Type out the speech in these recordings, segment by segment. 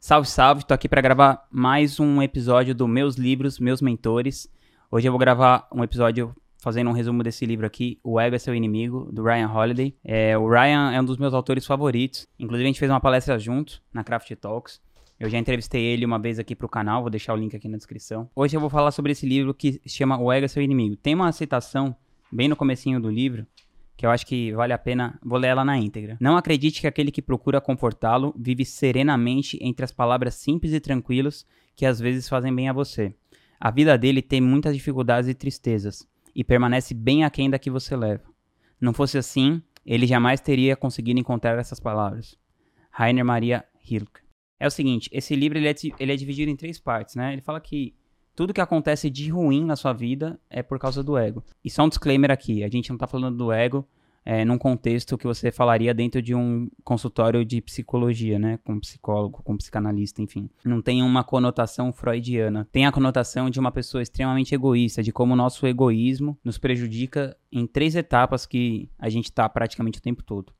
Salve, salve, tô aqui para gravar mais um episódio do Meus Livros, Meus Mentores. Hoje eu vou gravar um episódio fazendo um resumo desse livro aqui, O Ego é Seu Inimigo, do Ryan Holiday. É, o Ryan é um dos meus autores favoritos. Inclusive, a gente fez uma palestra junto na Craft Talks. Eu já entrevistei ele uma vez aqui pro canal, vou deixar o link aqui na descrição. Hoje eu vou falar sobre esse livro que se chama O Ego é Seu Inimigo. Tem uma citação bem no comecinho do livro que eu acho que vale a pena, vou ler ela na íntegra. Não acredite que aquele que procura confortá-lo vive serenamente entre as palavras simples e tranquilas que às vezes fazem bem a você. A vida dele tem muitas dificuldades e tristezas, e permanece bem aquém da que você leva. Não fosse assim, ele jamais teria conseguido encontrar essas palavras. Rainer Maria Rilke. É o seguinte, esse livro ele é, ele é dividido em três partes, né? Ele fala que tudo que acontece de ruim na sua vida é por causa do ego. E só um disclaimer aqui: a gente não está falando do ego é, num contexto que você falaria dentro de um consultório de psicologia, né? Com psicólogo, com psicanalista, enfim. Não tem uma conotação freudiana. Tem a conotação de uma pessoa extremamente egoísta, de como o nosso egoísmo nos prejudica em três etapas que a gente está praticamente o tempo todo.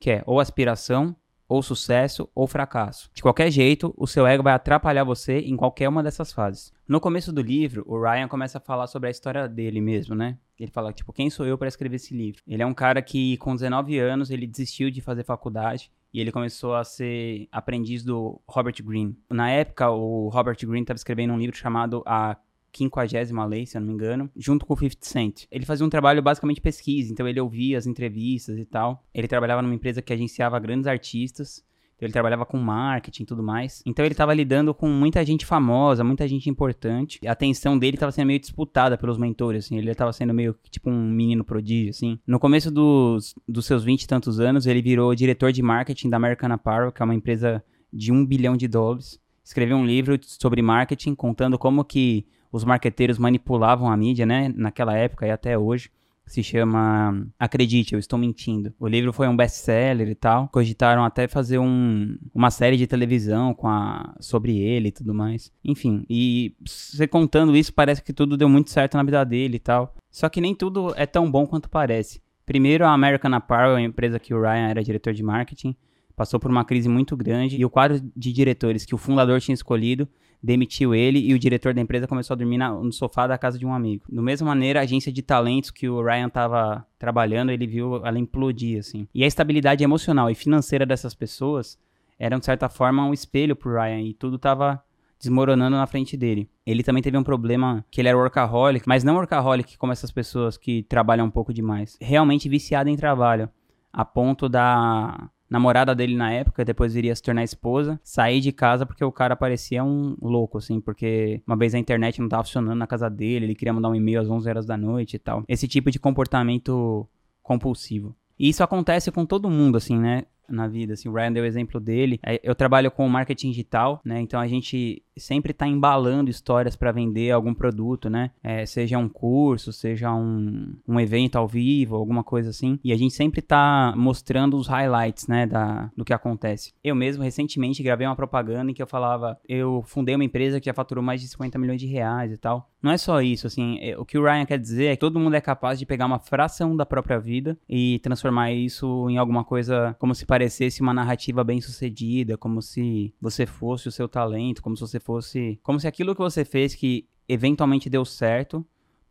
Que é ou aspiração, ou sucesso ou fracasso. De qualquer jeito, o seu ego vai atrapalhar você em qualquer uma dessas fases. No começo do livro, o Ryan começa a falar sobre a história dele mesmo, né? Ele fala, tipo, quem sou eu para escrever esse livro? Ele é um cara que, com 19 anos, ele desistiu de fazer faculdade e ele começou a ser aprendiz do Robert Greene. Na época, o Robert Greene estava escrevendo um livro chamado A quinquagésima lei, se eu não me engano, junto com o 50 Cent. Ele fazia um trabalho basicamente pesquisa, então ele ouvia as entrevistas e tal. Ele trabalhava numa empresa que agenciava grandes artistas. Então ele trabalhava com marketing e tudo mais. Então ele estava lidando com muita gente famosa, muita gente importante. A atenção dele estava sendo meio disputada pelos mentores, assim. Ele estava sendo meio tipo um menino prodígio, assim. No começo dos, dos seus vinte e tantos anos, ele virou diretor de marketing da American Apparel, que é uma empresa de um bilhão de dólares. Escreveu um livro sobre marketing, contando como que os marqueteiros manipulavam a mídia, né? Naquela época e até hoje. Se chama Acredite, eu estou mentindo. O livro foi um best-seller e tal. Cogitaram até fazer um, uma série de televisão com a, sobre ele e tudo mais. Enfim, e você contando isso, parece que tudo deu muito certo na vida dele e tal. Só que nem tudo é tão bom quanto parece. Primeiro, a American Apparel, a empresa que o Ryan era diretor de marketing, passou por uma crise muito grande e o quadro de diretores que o fundador tinha escolhido demitiu ele e o diretor da empresa começou a dormir na, no sofá da casa de um amigo. Da mesma maneira, a agência de talentos que o Ryan estava trabalhando, ele viu ela implodir, assim. E a estabilidade emocional e financeira dessas pessoas era, de certa forma, um espelho pro Ryan e tudo estava desmoronando na frente dele. Ele também teve um problema que ele era workaholic, mas não workaholic como essas pessoas que trabalham um pouco demais. Realmente viciado em trabalho, a ponto da namorada dele na época, depois viria se tornar esposa, sair de casa porque o cara parecia um louco, assim, porque uma vez a internet não tava funcionando na casa dele, ele queria mandar um e-mail às 11 horas da noite e tal. Esse tipo de comportamento compulsivo. E isso acontece com todo mundo, assim, né? Na vida, assim, o Ryan deu o exemplo dele. É, eu trabalho com marketing digital, né? Então a gente sempre está embalando histórias para vender algum produto, né? É, seja um curso, seja um, um evento ao vivo, alguma coisa assim. E a gente sempre está mostrando os highlights, né? Da, do que acontece. Eu mesmo, recentemente, gravei uma propaganda em que eu falava: eu fundei uma empresa que já faturou mais de 50 milhões de reais e tal. Não é só isso, assim. É, o que o Ryan quer dizer é que todo mundo é capaz de pegar uma fração da própria vida e transformar isso em alguma coisa como se parecesse uma narrativa bem sucedida, como se você fosse o seu talento, como se você fosse. Como se aquilo que você fez que eventualmente deu certo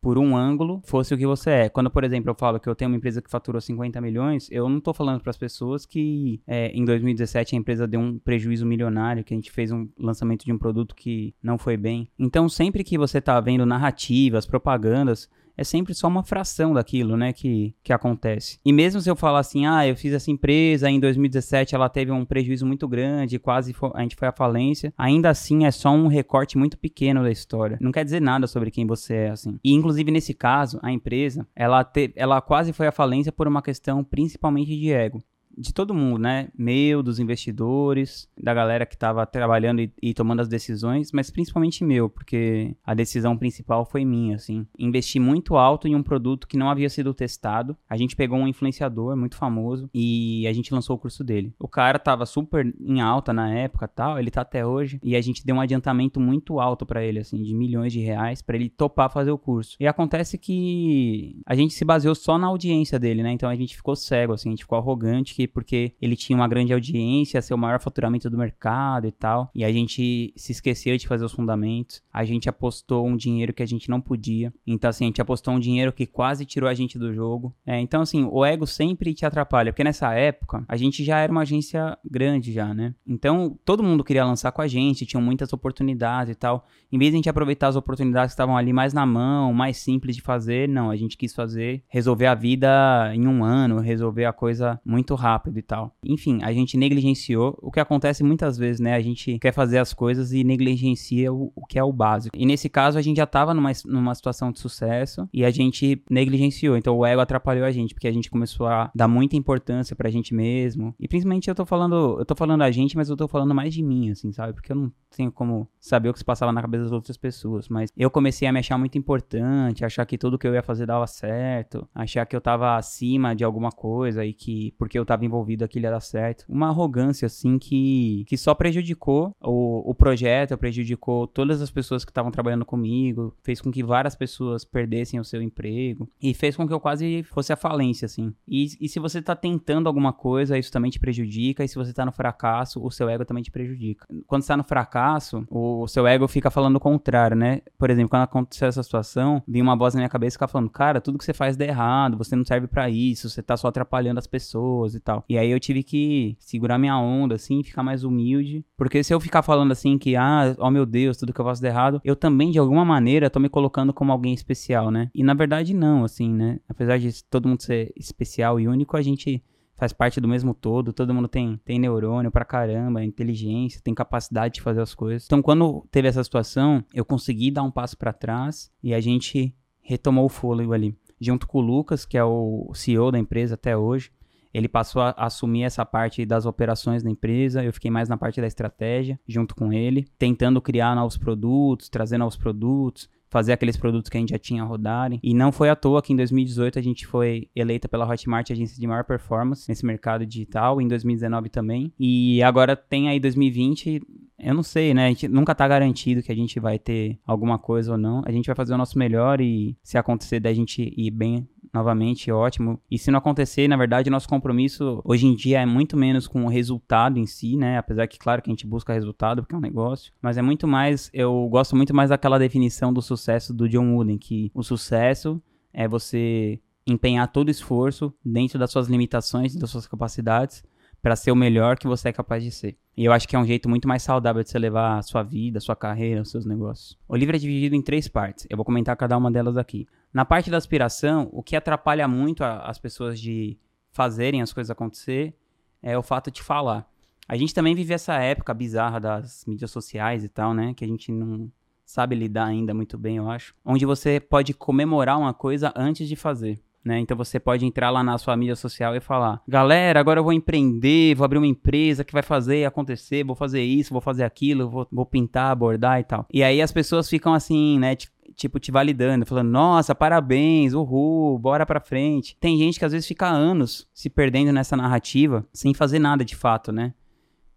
por um ângulo fosse o que você é. Quando, por exemplo, eu falo que eu tenho uma empresa que faturou 50 milhões, eu não tô falando para as pessoas que é, em 2017 a empresa deu um prejuízo milionário, que a gente fez um lançamento de um produto que não foi bem. Então, sempre que você tá vendo narrativas, propagandas, é sempre só uma fração daquilo, né, que, que acontece. E mesmo se eu falar assim, ah, eu fiz essa empresa, em 2017 ela teve um prejuízo muito grande, quase foi, a gente foi à falência, ainda assim é só um recorte muito pequeno da história. Não quer dizer nada sobre quem você é, assim. E inclusive nesse caso, a empresa, ela, te, ela quase foi à falência por uma questão principalmente de ego de todo mundo, né? Meu, dos investidores, da galera que estava trabalhando e, e, tomando as decisões, mas principalmente meu, porque a decisão principal foi minha, assim. Investi muito alto em um produto que não havia sido testado. A gente pegou um influenciador muito famoso e a gente lançou o curso dele. O cara tava super em alta na época, tal, ele tá até hoje, e a gente deu um adiantamento muito alto para ele, assim, de milhões de reais para ele topar fazer o curso. E acontece que a gente se baseou só na audiência dele, né? Então a gente ficou cego, assim, a gente ficou arrogante que porque ele tinha uma grande audiência, ser o maior faturamento do mercado e tal. E a gente se esqueceu de fazer os fundamentos. A gente apostou um dinheiro que a gente não podia. Então, assim, a gente apostou um dinheiro que quase tirou a gente do jogo. É, então, assim, o ego sempre te atrapalha. Porque nessa época, a gente já era uma agência grande já, né? Então, todo mundo queria lançar com a gente, tinham muitas oportunidades e tal. Em vez de a gente aproveitar as oportunidades que estavam ali mais na mão, mais simples de fazer, não, a gente quis fazer, resolver a vida em um ano, resolver a coisa muito rápido e tal. Enfim, a gente negligenciou, o que acontece muitas vezes, né? A gente quer fazer as coisas e negligencia o, o que é o básico. E nesse caso, a gente já tava numa, numa situação de sucesso e a gente negligenciou. Então o ego atrapalhou a gente, porque a gente começou a dar muita importância pra gente mesmo. E principalmente eu tô falando, eu tô falando a gente, mas eu tô falando mais de mim, assim, sabe? Porque eu não tenho como saber o que se passava na cabeça das outras pessoas. Mas eu comecei a me achar muito importante, achar que tudo que eu ia fazer dava certo, achar que eu tava acima de alguma coisa e que porque eu tava envolvido aquilo ia dar certo. Uma arrogância, assim, que, que só prejudicou o, o projeto, prejudicou todas as pessoas que estavam trabalhando comigo, fez com que várias pessoas perdessem o seu emprego e fez com que eu quase fosse a falência, assim. E, e se você tá tentando alguma coisa, isso também te prejudica, e se você tá no fracasso, o seu ego também te prejudica. Quando você tá no fracasso, o, o seu ego fica falando o contrário, né? Por exemplo, quando aconteceu essa situação, vinha uma voz na minha cabeça e ficava falando, cara, tudo que você faz dá errado, você não serve para isso, você tá só atrapalhando as pessoas e tal. E aí eu tive que segurar minha onda, assim, ficar mais humilde, porque se eu ficar falando assim que, ah, oh meu Deus, tudo que eu faço dá errado, eu também, de alguma maneira, tô me colocando como alguém especial, né? E na verdade não, assim, né? Apesar de todo mundo ser especial e único, a gente faz parte do mesmo todo, todo mundo tem, tem neurônio pra caramba, inteligência, tem capacidade de fazer as coisas. Então, quando teve essa situação, eu consegui dar um passo para trás e a gente retomou o fôlego ali. Junto com o Lucas, que é o CEO da empresa até hoje, ele passou a assumir essa parte das operações da empresa, eu fiquei mais na parte da estratégia, junto com ele, tentando criar novos produtos, trazer novos produtos, fazer aqueles produtos que a gente já tinha rodarem. E não foi à toa que em 2018 a gente foi eleita pela Hotmart agência de maior performance nesse mercado digital, em 2019 também. E agora tem aí 2020, eu não sei, né? A gente nunca tá garantido que a gente vai ter alguma coisa ou não. A gente vai fazer o nosso melhor e se acontecer da gente ir bem novamente, ótimo. E se não acontecer, na verdade, nosso compromisso hoje em dia é muito menos com o resultado em si, né? Apesar que, claro, que a gente busca resultado porque é um negócio, mas é muito mais, eu gosto muito mais daquela definição do sucesso do John Wooden, que o sucesso é você empenhar todo o esforço dentro das suas limitações e das suas capacidades para ser o melhor que você é capaz de ser. E eu acho que é um jeito muito mais saudável de você levar a sua vida, a sua carreira, os seus negócios. O livro é dividido em três partes. Eu vou comentar cada uma delas aqui. Na parte da aspiração, o que atrapalha muito a, as pessoas de fazerem as coisas acontecer é o fato de falar. A gente também vive essa época bizarra das mídias sociais e tal, né? Que a gente não sabe lidar ainda muito bem, eu acho. Onde você pode comemorar uma coisa antes de fazer. Né? Então você pode entrar lá na sua mídia social e falar: galera, agora eu vou empreender, vou abrir uma empresa que vai fazer acontecer, vou fazer isso, vou fazer aquilo, vou, vou pintar, bordar e tal. E aí as pessoas ficam assim, né? Tipo, te validando, falando, nossa, parabéns, uhul, bora pra frente. Tem gente que às vezes fica anos se perdendo nessa narrativa, sem fazer nada de fato, né?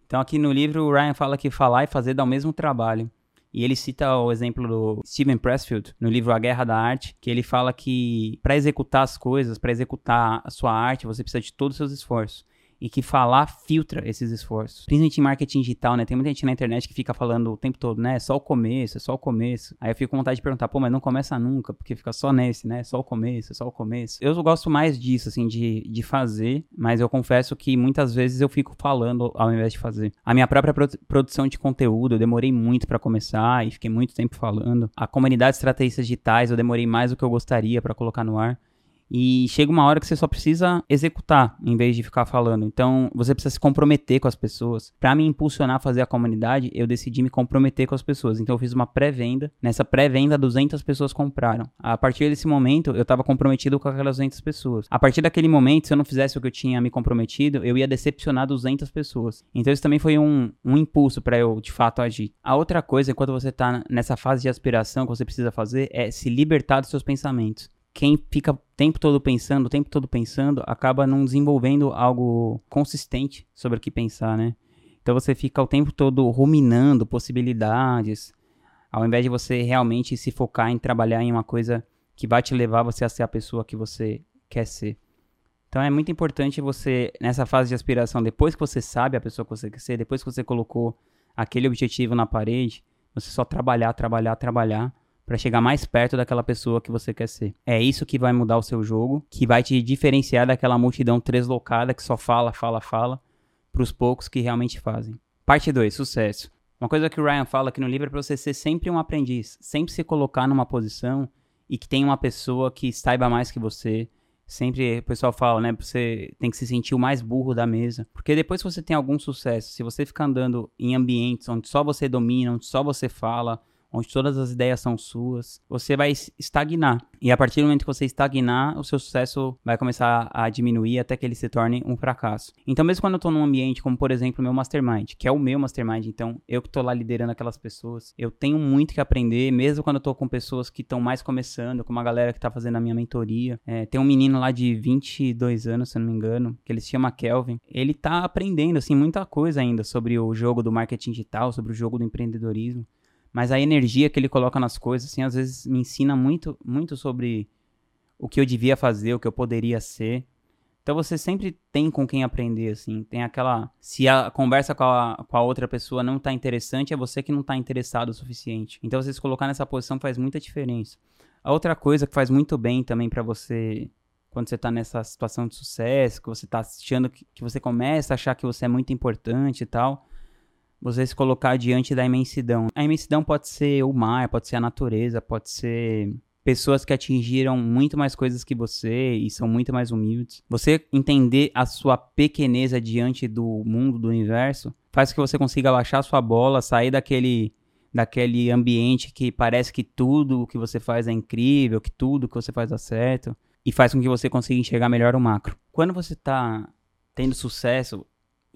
Então aqui no livro o Ryan fala que falar e fazer dá o mesmo trabalho. E ele cita o exemplo do Steven Pressfield no livro A Guerra da Arte, que ele fala que para executar as coisas, para executar a sua arte, você precisa de todos os seus esforços e que falar filtra esses esforços. Principalmente em marketing digital, né? Tem muita gente na internet que fica falando o tempo todo, né? É só o começo, é só o começo. Aí eu fico com vontade de perguntar, pô, mas não começa nunca, porque fica só nesse, né? Só o começo, é só o começo. Eu gosto mais disso, assim, de, de fazer, mas eu confesso que muitas vezes eu fico falando ao invés de fazer. A minha própria produção de conteúdo, eu demorei muito para começar e fiquei muito tempo falando. A comunidade de estratégias digitais, eu demorei mais do que eu gostaria para colocar no ar. E chega uma hora que você só precisa executar em vez de ficar falando. Então, você precisa se comprometer com as pessoas. Para me impulsionar a fazer a comunidade, eu decidi me comprometer com as pessoas. Então, eu fiz uma pré-venda. Nessa pré-venda, 200 pessoas compraram. A partir desse momento, eu estava comprometido com aquelas 200 pessoas. A partir daquele momento, se eu não fizesse o que eu tinha me comprometido, eu ia decepcionar 200 pessoas. Então, isso também foi um, um impulso para eu, de fato, agir. A outra coisa, enquanto você está nessa fase de aspiração que você precisa fazer, é se libertar dos seus pensamentos quem fica o tempo todo pensando, o tempo todo pensando, acaba não desenvolvendo algo consistente sobre o que pensar, né? Então você fica o tempo todo ruminando possibilidades, ao invés de você realmente se focar em trabalhar em uma coisa que vai te levar você a ser a pessoa que você quer ser. Então é muito importante você, nessa fase de aspiração, depois que você sabe a pessoa que você quer ser, depois que você colocou aquele objetivo na parede, você só trabalhar, trabalhar, trabalhar para chegar mais perto daquela pessoa que você quer ser. É isso que vai mudar o seu jogo, que vai te diferenciar daquela multidão deslocada que só fala, fala, fala, para os poucos que realmente fazem. Parte 2, sucesso. Uma coisa que o Ryan fala aqui no livro é para você ser sempre um aprendiz, sempre se colocar numa posição e que tem uma pessoa que saiba mais que você. Sempre o pessoal fala, né? Você tem que se sentir o mais burro da mesa. Porque depois que você tem algum sucesso, se você ficar andando em ambientes onde só você domina, onde só você fala, onde todas as ideias são suas, você vai estagnar. E a partir do momento que você estagnar, o seu sucesso vai começar a diminuir até que ele se torne um fracasso. Então, mesmo quando eu estou num ambiente como, por exemplo, o meu mastermind, que é o meu mastermind, então eu que estou lá liderando aquelas pessoas, eu tenho muito que aprender, mesmo quando eu estou com pessoas que estão mais começando, com uma galera que está fazendo a minha mentoria. É, tem um menino lá de 22 anos, se eu não me engano, que ele se chama Kelvin. Ele está aprendendo, assim, muita coisa ainda sobre o jogo do marketing digital, sobre o jogo do empreendedorismo mas a energia que ele coloca nas coisas, assim, às vezes me ensina muito, muito sobre o que eu devia fazer, o que eu poderia ser. Então você sempre tem com quem aprender, assim. Tem aquela. Se a conversa com a, com a outra pessoa não tá interessante, é você que não tá interessado o suficiente. Então você se colocar nessa posição faz muita diferença. A outra coisa que faz muito bem também para você, quando você tá nessa situação de sucesso, que você tá achando que, que você começa a achar que você é muito importante e tal, você se colocar diante da imensidão. A imensidão pode ser o mar, pode ser a natureza, pode ser pessoas que atingiram muito mais coisas que você e são muito mais humildes. Você entender a sua pequeneza diante do mundo, do universo, faz que você consiga baixar sua bola, sair daquele daquele ambiente que parece que tudo o que você faz é incrível, que tudo que você faz dá certo e faz com que você consiga enxergar melhor o macro. Quando você está tendo sucesso,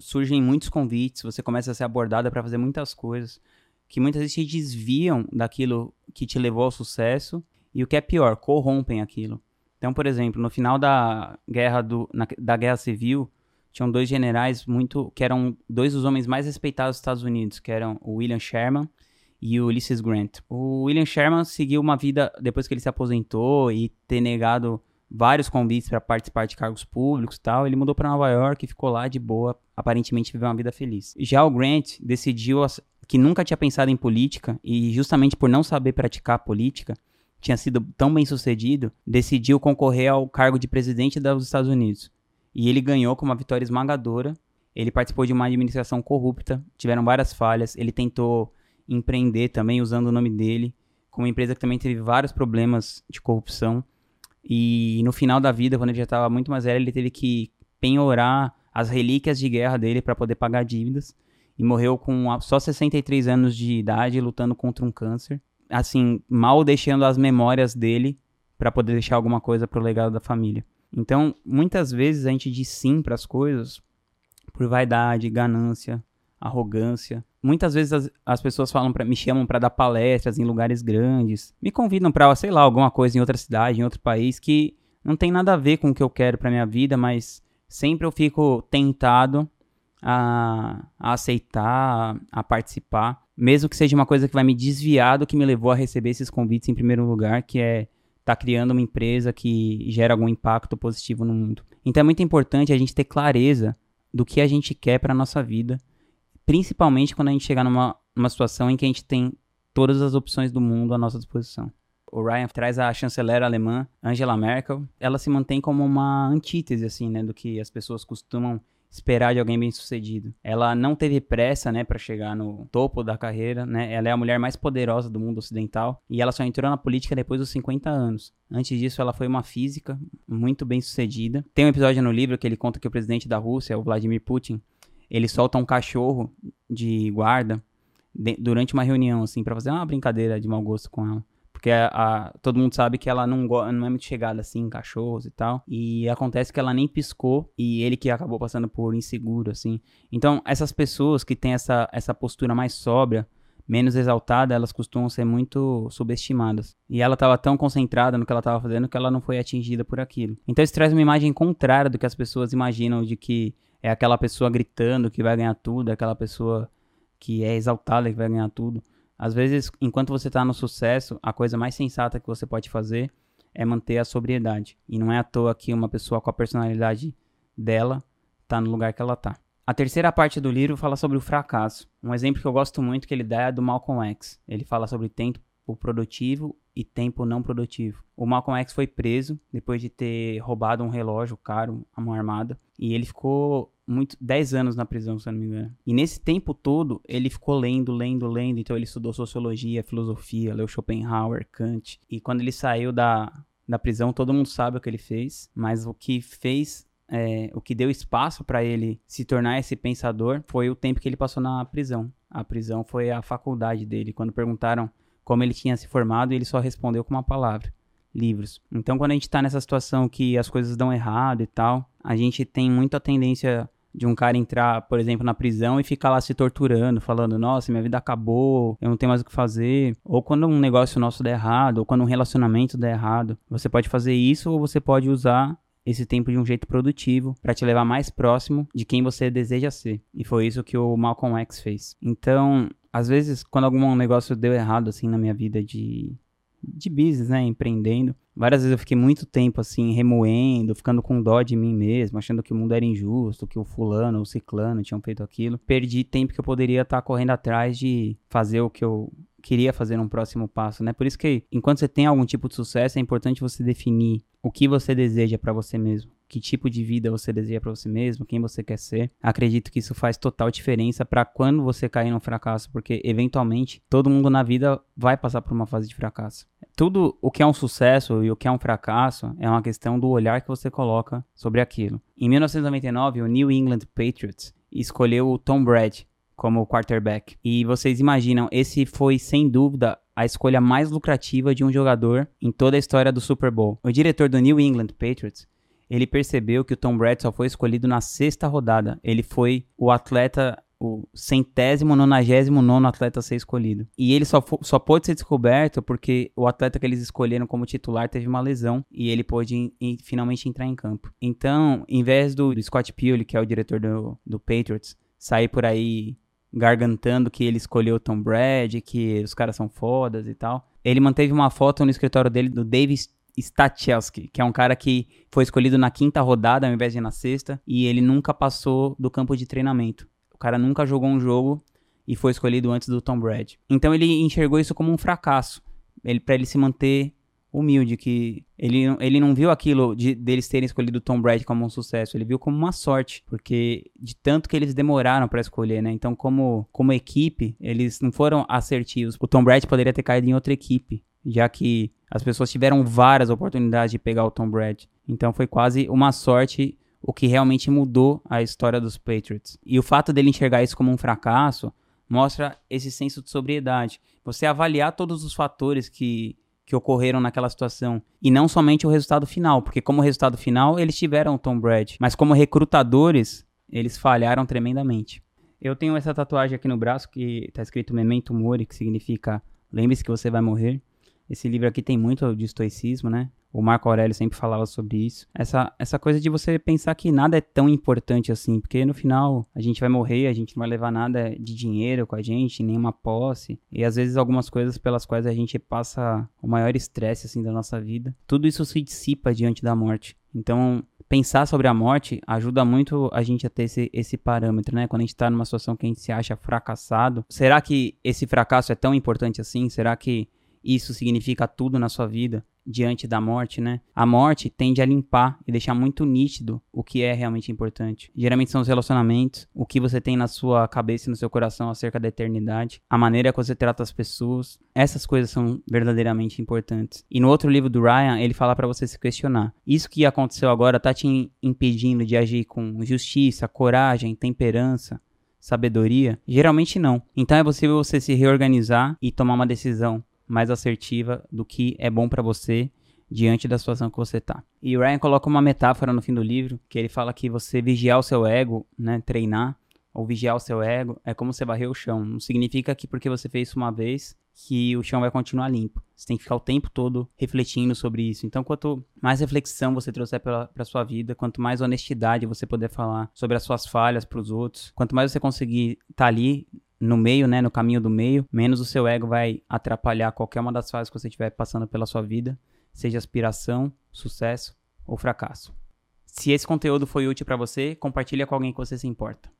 surgem muitos convites, você começa a ser abordada para fazer muitas coisas que muitas vezes te desviam daquilo que te levou ao sucesso e o que é pior, corrompem aquilo. Então, por exemplo, no final da guerra do, na, da guerra civil, tinham dois generais muito que eram dois dos homens mais respeitados dos Estados Unidos, que eram o William Sherman e o Ulysses Grant. O William Sherman seguiu uma vida depois que ele se aposentou e ter negado vários convites para participar de cargos públicos e tal. Ele mudou para Nova York e ficou lá de boa, aparentemente viveu uma vida feliz. Já o Grant decidiu que nunca tinha pensado em política e justamente por não saber praticar política, tinha sido tão bem sucedido, decidiu concorrer ao cargo de presidente dos Estados Unidos. E ele ganhou com uma vitória esmagadora. Ele participou de uma administração corrupta, tiveram várias falhas. Ele tentou empreender também usando o nome dele, com uma empresa que também teve vários problemas de corrupção. E no final da vida, quando ele já estava muito mais velho, ele teve que penhorar as relíquias de guerra dele para poder pagar dívidas. E morreu com só 63 anos de idade, lutando contra um câncer. Assim, mal deixando as memórias dele para poder deixar alguma coisa pro legado da família. Então, muitas vezes a gente diz sim para as coisas por vaidade, ganância, arrogância. Muitas vezes as, as pessoas falam para me chamam para dar palestras em lugares grandes, me convidam para, sei lá, alguma coisa em outra cidade, em outro país que não tem nada a ver com o que eu quero para minha vida, mas sempre eu fico tentado a, a aceitar, a, a, participar, mesmo que seja uma coisa que vai me desviar do que me levou a receber esses convites em primeiro lugar, que é estar tá criando uma empresa que gera algum impacto positivo no mundo. Então é muito importante a gente ter clareza do que a gente quer para nossa vida principalmente quando a gente chegar numa, numa situação em que a gente tem todas as opções do mundo à nossa disposição. O Ryan traz a chanceler alemã Angela Merkel. Ela se mantém como uma antítese, assim, né, do que as pessoas costumam esperar de alguém bem-sucedido. Ela não teve pressa, né, para chegar no topo da carreira, né? Ela é a mulher mais poderosa do mundo ocidental e ela só entrou na política depois dos 50 anos. Antes disso, ela foi uma física muito bem-sucedida. Tem um episódio no livro que ele conta que o presidente da Rússia, o Vladimir Putin, ele solta um cachorro de guarda de, durante uma reunião, assim, para fazer uma brincadeira de mau gosto com ela. Porque a, a, todo mundo sabe que ela não, não é muito chegada assim em cachorros e tal. E acontece que ela nem piscou e ele que acabou passando por inseguro, assim. Então, essas pessoas que têm essa, essa postura mais sóbria, menos exaltada, elas costumam ser muito subestimadas. E ela estava tão concentrada no que ela estava fazendo que ela não foi atingida por aquilo. Então isso traz uma imagem contrária do que as pessoas imaginam de que é aquela pessoa gritando que vai ganhar tudo, é aquela pessoa que é exaltada que vai ganhar tudo. Às vezes, enquanto você está no sucesso, a coisa mais sensata que você pode fazer é manter a sobriedade. E não é à toa que uma pessoa com a personalidade dela tá no lugar que ela tá. A terceira parte do livro fala sobre o fracasso. Um exemplo que eu gosto muito que ele dá é do Malcolm X. Ele fala sobre tempo produtivo e tempo não produtivo. O Malcolm X foi preso depois de ter roubado um relógio caro, a mão armada, e ele ficou muito 10 anos na prisão, se eu não me engano. E nesse tempo todo, ele ficou lendo, lendo, lendo, então ele estudou sociologia, filosofia, leu Schopenhauer, Kant. E quando ele saiu da da prisão, todo mundo sabe o que ele fez, mas o que fez é, o que deu espaço para ele se tornar esse pensador foi o tempo que ele passou na prisão. A prisão foi a faculdade dele. Quando perguntaram como ele tinha se formado, ele só respondeu com uma palavra: livros. Então, quando a gente está nessa situação que as coisas dão errado e tal, a gente tem muita tendência de um cara entrar, por exemplo, na prisão e ficar lá se torturando, falando, nossa, minha vida acabou, eu não tenho mais o que fazer. Ou quando um negócio nosso der errado, ou quando um relacionamento der errado. Você pode fazer isso ou você pode usar esse tempo de um jeito produtivo para te levar mais próximo de quem você deseja ser. E foi isso que o Malcolm X fez. Então, às vezes, quando algum negócio deu errado assim na minha vida de de business, né, empreendendo, várias vezes eu fiquei muito tempo assim remoendo, ficando com dó de mim mesmo, achando que o mundo era injusto, que o fulano ou o ciclano tinham feito aquilo. Perdi tempo que eu poderia estar tá correndo atrás de fazer o que eu queria fazer num próximo passo, né? Por isso que enquanto você tem algum tipo de sucesso, é importante você definir o que você deseja para você mesmo, que tipo de vida você deseja para você mesmo, quem você quer ser. Acredito que isso faz total diferença para quando você cair no fracasso, porque eventualmente todo mundo na vida vai passar por uma fase de fracasso. Tudo o que é um sucesso e o que é um fracasso é uma questão do olhar que você coloca sobre aquilo. Em 1999, o New England Patriots escolheu o Tom Brady como quarterback. E vocês imaginam, esse foi sem dúvida a escolha mais lucrativa de um jogador em toda a história do Super Bowl. O diretor do New England Patriots, ele percebeu que o Tom Brady só foi escolhido na sexta rodada. Ele foi o atleta o centésimo, nonagésimo nono atleta a ser escolhido. E ele só, só pôde ser descoberto porque o atleta que eles escolheram como titular teve uma lesão e ele pôde in, in, finalmente entrar em campo. Então, em vez do, do Scott Pioli, que é o diretor do, do Patriots, sair por aí gargantando que ele escolheu Tom Brady, que os caras são fodas e tal. Ele manteve uma foto no escritório dele do Davis Stachelski, que é um cara que foi escolhido na quinta rodada ao invés de na sexta, e ele nunca passou do campo de treinamento. O cara nunca jogou um jogo e foi escolhido antes do Tom Brady. Então ele enxergou isso como um fracasso, ele para ele se manter humilde, que ele, ele não viu aquilo de deles terem escolhido Tom Brady como um sucesso, ele viu como uma sorte, porque de tanto que eles demoraram para escolher, né? Então, como, como equipe, eles não foram assertivos. O Tom Brady poderia ter caído em outra equipe, já que as pessoas tiveram várias oportunidades de pegar o Tom Brady. Então, foi quase uma sorte o que realmente mudou a história dos Patriots. E o fato dele enxergar isso como um fracasso mostra esse senso de sobriedade. Você avaliar todos os fatores que que ocorreram naquela situação. E não somente o resultado final, porque como resultado final eles tiveram o Tom Brady, mas como recrutadores eles falharam tremendamente. Eu tenho essa tatuagem aqui no braço que está escrito Memento Mori, que significa lembre-se que você vai morrer. Esse livro aqui tem muito de estoicismo, né? O Marco Aurélio sempre falava sobre isso. Essa, essa coisa de você pensar que nada é tão importante assim, porque no final a gente vai morrer, a gente não vai levar nada de dinheiro com a gente, nenhuma posse. E às vezes algumas coisas pelas quais a gente passa o maior estresse assim da nossa vida, tudo isso se dissipa diante da morte. Então, pensar sobre a morte ajuda muito a gente a ter esse, esse parâmetro, né? Quando a gente tá numa situação que a gente se acha fracassado, será que esse fracasso é tão importante assim? Será que isso significa tudo na sua vida diante da morte, né? A morte tende a limpar e deixar muito nítido o que é realmente importante. Geralmente são os relacionamentos, o que você tem na sua cabeça e no seu coração acerca da eternidade, a maneira que você trata as pessoas. Essas coisas são verdadeiramente importantes. E no outro livro do Ryan, ele fala para você se questionar. Isso que aconteceu agora tá te impedindo de agir com justiça, coragem, temperança, sabedoria? Geralmente não. Então é possível você se reorganizar e tomar uma decisão mais assertiva do que é bom para você diante da situação que você tá. E o Ryan coloca uma metáfora no fim do livro, que ele fala que você vigiar o seu ego, né, treinar ou vigiar o seu ego é como você varrer o chão. Não significa que porque você fez isso uma vez que o chão vai continuar limpo. Você tem que ficar o tempo todo refletindo sobre isso. Então, quanto mais reflexão você trouxer para sua vida, quanto mais honestidade você puder falar sobre as suas falhas para os outros, quanto mais você conseguir estar tá ali no meio, né, no caminho do meio, menos o seu ego vai atrapalhar qualquer uma das fases que você estiver passando pela sua vida, seja aspiração, sucesso ou fracasso. Se esse conteúdo foi útil para você, compartilha com alguém que você se importa.